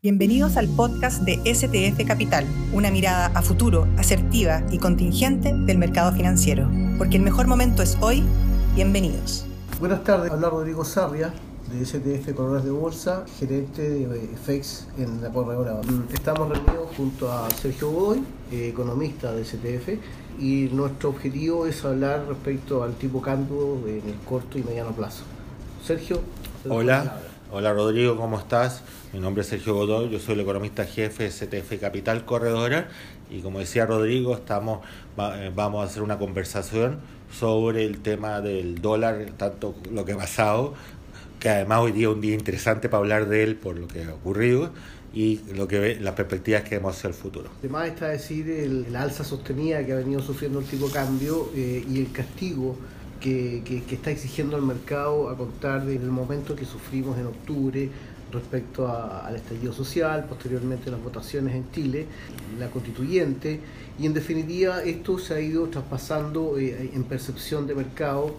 Bienvenidos al podcast de STF Capital, una mirada a futuro, asertiva y contingente del mercado financiero. Porque el mejor momento es hoy. Bienvenidos. Buenas tardes, habla Rodrigo Sarria de STF Corredores de Bolsa, gerente de FX en la corredora. Estamos reunidos junto a Sergio Godoy, eh, economista de STF, y nuestro objetivo es hablar respecto al tipo cambio en el corto y mediano plazo. Sergio. Hola. Hola Rodrigo, ¿cómo estás? Mi nombre es Sergio Godoy, yo soy el economista jefe de CTF Capital Corredora y como decía Rodrigo, estamos eh, vamos a hacer una conversación sobre el tema del dólar, tanto lo que ha pasado, que además hoy día es un día interesante para hablar de él por lo que ha ocurrido y lo que las perspectivas que vemos hacia el futuro. Además está decir el, alza sostenida que ha venido sufriendo el tipo de cambio eh, y el castigo que, que, está exigiendo el mercado a contar desde el momento que sufrimos en octubre respecto al estallido social, posteriormente las votaciones en Chile, la constituyente, y en definitiva esto se ha ido traspasando eh, en percepción de mercado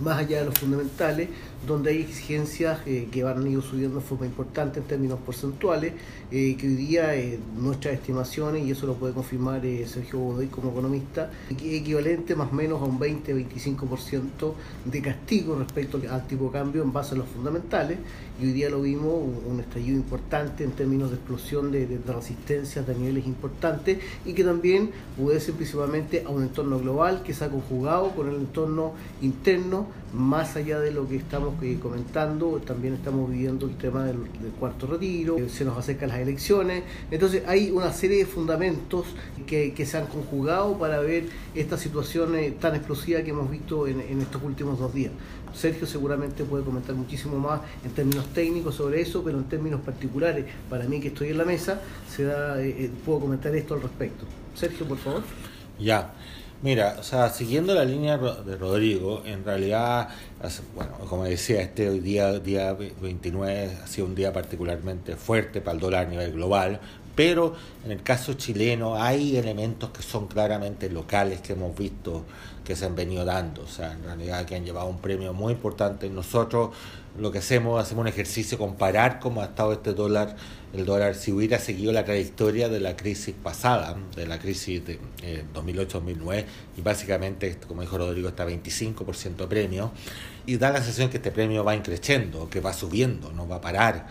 más allá de los fundamentales, donde hay exigencias eh, que van ir subiendo de forma importante en términos porcentuales, eh, que hoy día eh, nuestras estimaciones, y eso lo puede confirmar Sergio Godoy como economista, equivalente más o menos a un 20-25% de castigo respecto al tipo de cambio en base a los fundamentales, y hoy día lo vimos, un, estallido importante en términos de explosión de, de, resistencias de niveles importantes, y que también obedece principalmente a un entorno global que se ha conjugado con el entorno interno, más allá de lo que estamos comentando, también estamos viviendo el tema del, cuarto retiro, se nos acercan las elecciones, entonces hay una serie de fundamentos que, se han conjugado para ver esta situación eh, tan explosiva que hemos visto en, estos últimos dos días. Sergio seguramente puede comentar muchísimo más en términos técnicos sobre eso, pero en términos particulares, para mí que estoy en la mesa, se da, eh, eh, puedo comentar esto al respecto. Sergio, por favor. Ya. Mira, o sea, siguiendo la línea de Rodrigo, en realidad, bueno, como decía, este día, día 29, ha sido un día particularmente fuerte para el dólar a nivel global, pero en el caso chileno hay elementos que son claramente locales que hemos visto que se han venido dando, o sea, en realidad que han llevado un premio muy importante. Nosotros lo que hacemos, hacemos un ejercicio comparar cómo ha estado este dólar, el dólar, si hubiera seguido la trayectoria de la crisis pasada, de la crisis de 2008-2009, eh, y básicamente, como dijo Rodrigo, está 25% de premio, y da la sensación que este premio va increciendo, que va subiendo, no va a parar.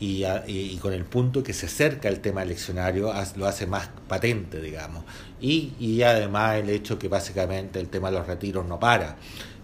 Y, y, con el punto que se acerca el tema eleccionario lo hace más patente, digamos. Y, y además el hecho que básicamente el tema de los retiros no para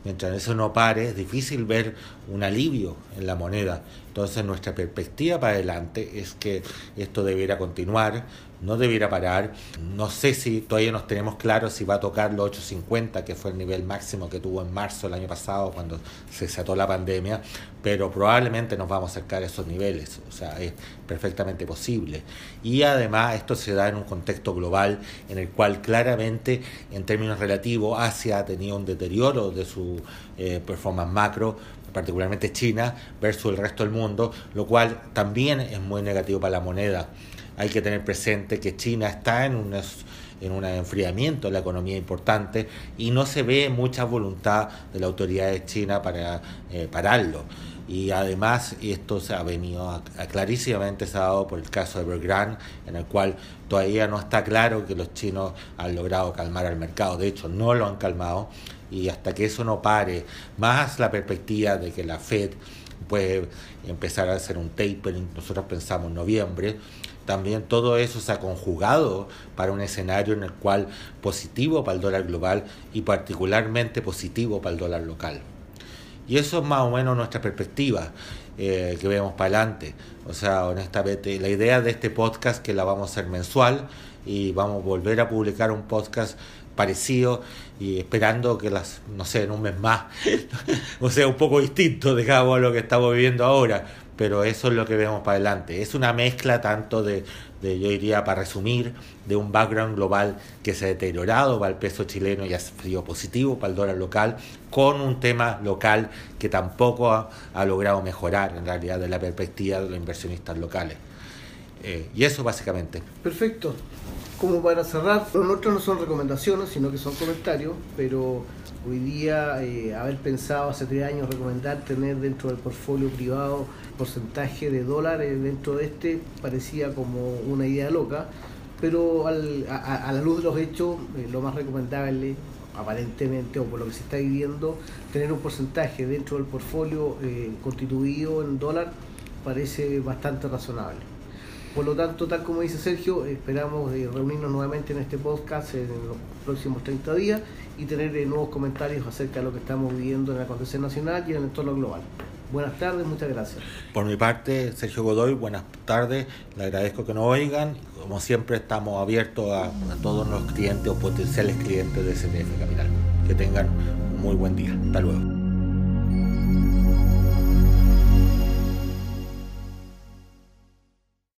mientras eso no pare, es difícil ver un alivio en la moneda. Entonces nuestra perspectiva para adelante es que esto debiera continuar, no debiera parar. No sé si todavía nos tenemos claro si va a tocar los 850, que fue el nivel máximo que tuvo en marzo del año pasado cuando se desató la pandemia, pero probablemente nos vamos a acercar a esos niveles, o sea, es perfectamente posible. Y además esto se da en un contexto global en el cual claramente en términos relativos Asia ha tenido un deterioro de su eh, performance macro, particularmente China, versus el resto del mundo, lo cual también es muy negativo para la moneda. Hay que tener presente que China está en un, en un enfriamiento de la economía importante y no se ve mucha voluntad de la autoridad de China para eh, pararlo. Y además, esto se ha venido clarísimamente se ha dado por el caso de Evergrande, en el cual todavía no está claro que los chinos han logrado calmar al mercado. De hecho, no lo han calmado y hasta que eso no pare, más la perspectiva de que la Fed puede empezar a hacer un tapering, nosotros pensamos en noviembre, también todo eso se ha conjugado para un escenario en el cual positivo para el dólar global y particularmente positivo para el dólar local. Y eso es más o menos nuestra perspectiva eh, que vemos para adelante. O sea, honestamente, la idea de este podcast que la vamos a hacer mensual y vamos a volver a publicar un podcast parecido y esperando que las, no sé, en un mes más, o sea, un poco distinto, digamos, a lo que estamos viviendo ahora, pero eso es lo que vemos para adelante. Es una mezcla tanto de, de, yo diría, para resumir, de un background global que se ha deteriorado para el peso chileno y ha sido positivo para el dólar local, con un tema local que tampoco ha, ha logrado mejorar en realidad de la perspectiva de los inversionistas locales. Eh, y eso básicamente. Perfecto. Como para cerrar, los nuestros no son recomendaciones, sino que son comentarios, pero hoy día eh, haber pensado hace tres años recomendar tener dentro del portfolio privado porcentaje de dólares dentro de este parecía como una idea loca, pero a, la luz de los hechos eh, lo más recomendable aparentemente o por lo que se está viviendo, tener un porcentaje dentro del portfolio eh, constituido en dólar parece bastante razonable. Por lo tanto, tal como dice Sergio, esperamos eh, reunirnos nuevamente en este podcast en los próximos 30 días y tener eh, nuevos comentarios acerca de lo que estamos viviendo en la acontecer nacional y en el entorno global. Buenas tardes, muchas gracias. Por mi parte, Sergio Godoy, buenas tardes. Le agradezco que nos oigan. Como siempre, estamos abiertos a, a todos los clientes o potenciales clientes de STF Capital. Que tengan un muy buen día. Hasta luego.